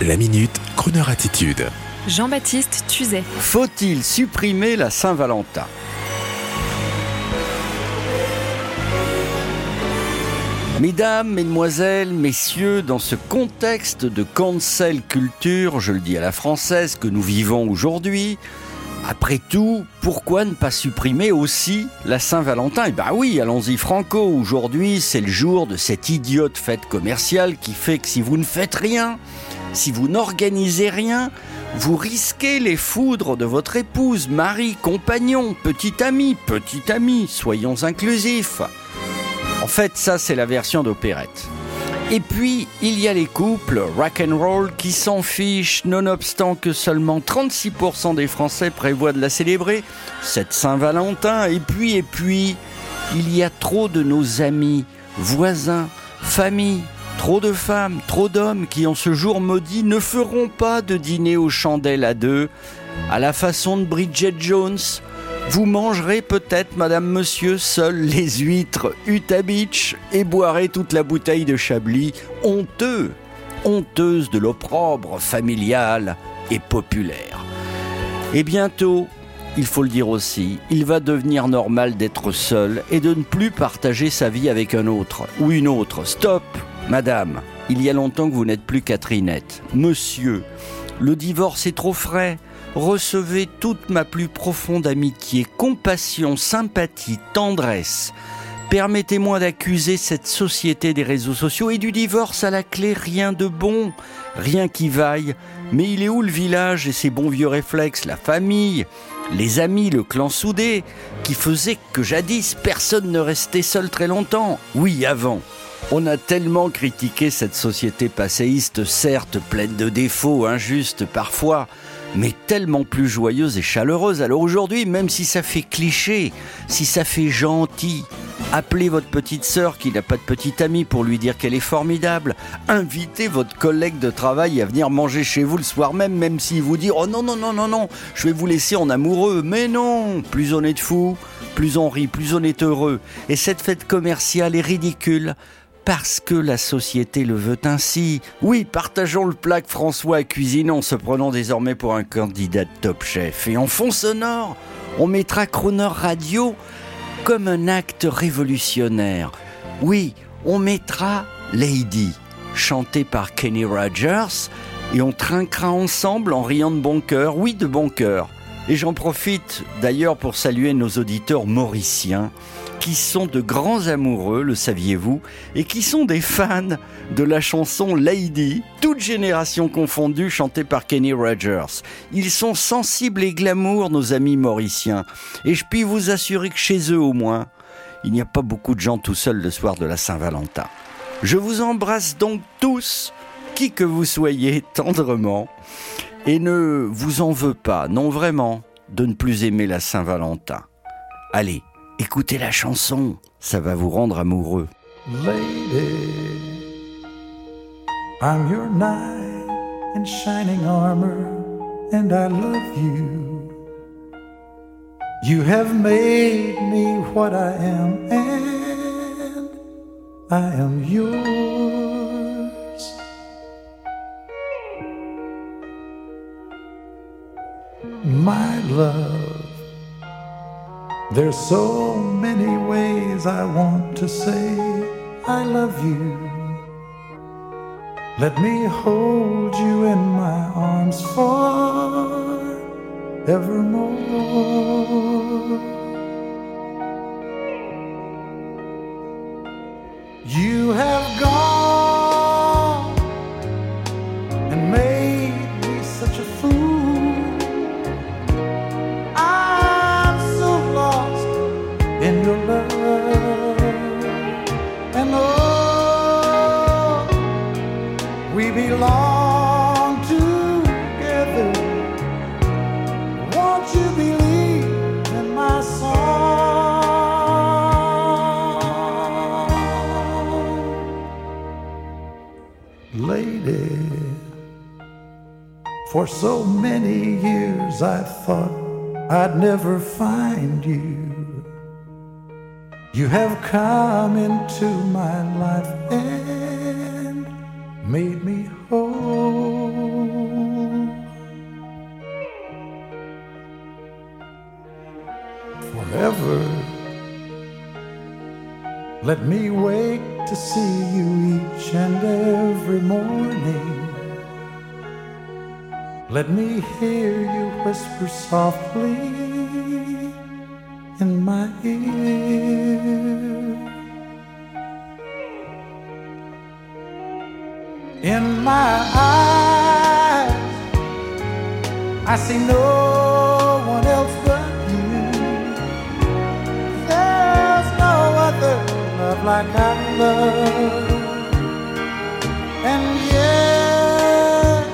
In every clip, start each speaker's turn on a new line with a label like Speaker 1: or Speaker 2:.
Speaker 1: La minute, Kroneur attitude.
Speaker 2: Jean-Baptiste Tuzet.
Speaker 3: Faut-il supprimer la Saint-Valentin? Mesdames, Mesdemoiselles, Messieurs, dans ce contexte de cancel culture, je le dis à la française, que nous vivons aujourd'hui, après tout, pourquoi ne pas supprimer aussi la Saint-Valentin? Eh ben oui, allons-y franco, aujourd'hui c'est le jour de cette idiote fête commerciale qui fait que si vous ne faites rien, si vous n'organisez rien, vous risquez les foudres de votre épouse, mari, compagnon, petit ami, petit ami, soyons inclusifs. En fait, ça, c'est la version d'opérette. Et puis, il y a les couples rock and roll qui s'en fichent, nonobstant que seulement 36% des Français prévoient de la célébrer, cette Saint-Valentin. Et puis, et puis, il y a trop de nos amis, voisins, familles, trop de femmes, trop d'hommes qui, en ce jour maudit, ne feront pas de dîner aux chandelles à deux, à la façon de Bridget Jones, vous mangerez peut-être, madame, monsieur, seuls les huîtres Utah Beach et boirez toute la bouteille de Chablis, honteux, honteuse de l'opprobre familial et populaire. Et bientôt, il faut le dire aussi, il va devenir normal d'être seul et de ne plus partager sa vie avec un autre ou une autre. Stop, madame, il y a longtemps que vous n'êtes plus Catherinette. Monsieur, le divorce est trop frais recevez toute ma plus profonde amitié, compassion, sympathie, tendresse. Permettez-moi d'accuser cette société des réseaux sociaux et du divorce à la clé, rien de bon, rien qui vaille. Mais il est où le village et ses bons vieux réflexes, la famille, les amis, le clan soudé, qui faisait que jadis personne ne restait seul très longtemps? Oui, avant. On a tellement critiqué cette société passéiste, certes pleine de défauts, injuste parfois, mais tellement plus joyeuse et chaleureuse. Alors aujourd'hui, même si ça fait cliché, si ça fait gentil, appelez votre petite sœur qui n'a pas de petite amie pour lui dire qu'elle est formidable. Invitez votre collègue de travail à venir manger chez vous le soir même, même s'il vous dit Oh non, non, non, non, non, je vais vous laisser en amoureux. Mais non, plus on est de fou, plus on rit, plus on est heureux. Et cette fête commerciale est ridicule parce que la société le veut ainsi. Oui, partageons le plat que François a cuisiné en se prenant désormais pour un candidat de top chef. Et en fond sonore, on mettra Croner Radio comme un acte révolutionnaire. Oui, on mettra Lady, chantée par Kenny Rogers, et on trinquera ensemble en riant de bon cœur, oui de bon cœur. Et j'en profite d'ailleurs pour saluer nos auditeurs mauriciens qui sont de grands amoureux, le saviez-vous, et qui sont des fans de la chanson Lady, toute génération confondue, chantée par Kenny Rogers. Ils sont sensibles et glamour, nos amis mauriciens, et je puis vous assurer que chez eux au moins, il n'y a pas beaucoup de gens tout seuls le soir de la Saint-Valentin. Je vous embrasse donc tous, qui que vous soyez, tendrement, et ne vous en veux pas, non vraiment, de ne plus aimer la Saint-Valentin. Allez, écoutez la chanson, ça va vous rendre amoureux.
Speaker 4: Lady, I'm your knight in shining armor, and I love you. You have made me what I am, and I am yours. my love. There's so many ways I want to say I love you. Let me hold you in my arms forevermore. Belong together. Won't you believe in my song? Lady, for so many years I thought I'd never find you. You have come into my life made me whole. Forever, let me wake to see you each and every morning. Let me hear you whisper softly in my ear. In my eyes, I see no one else but you. There's no other love like I love. And yes,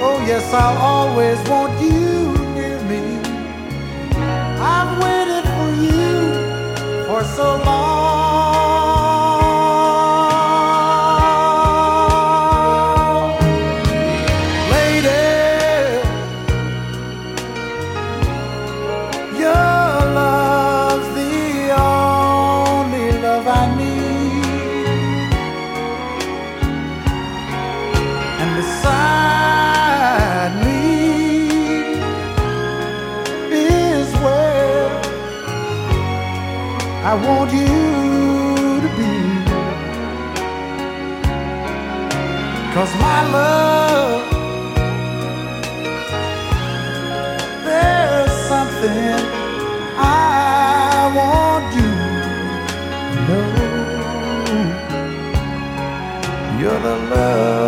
Speaker 4: oh yes, I'll always want you near me. I've waited for you for so long. And beside me is where I want you to be. Cause my love, there's something I want you to know. You're the love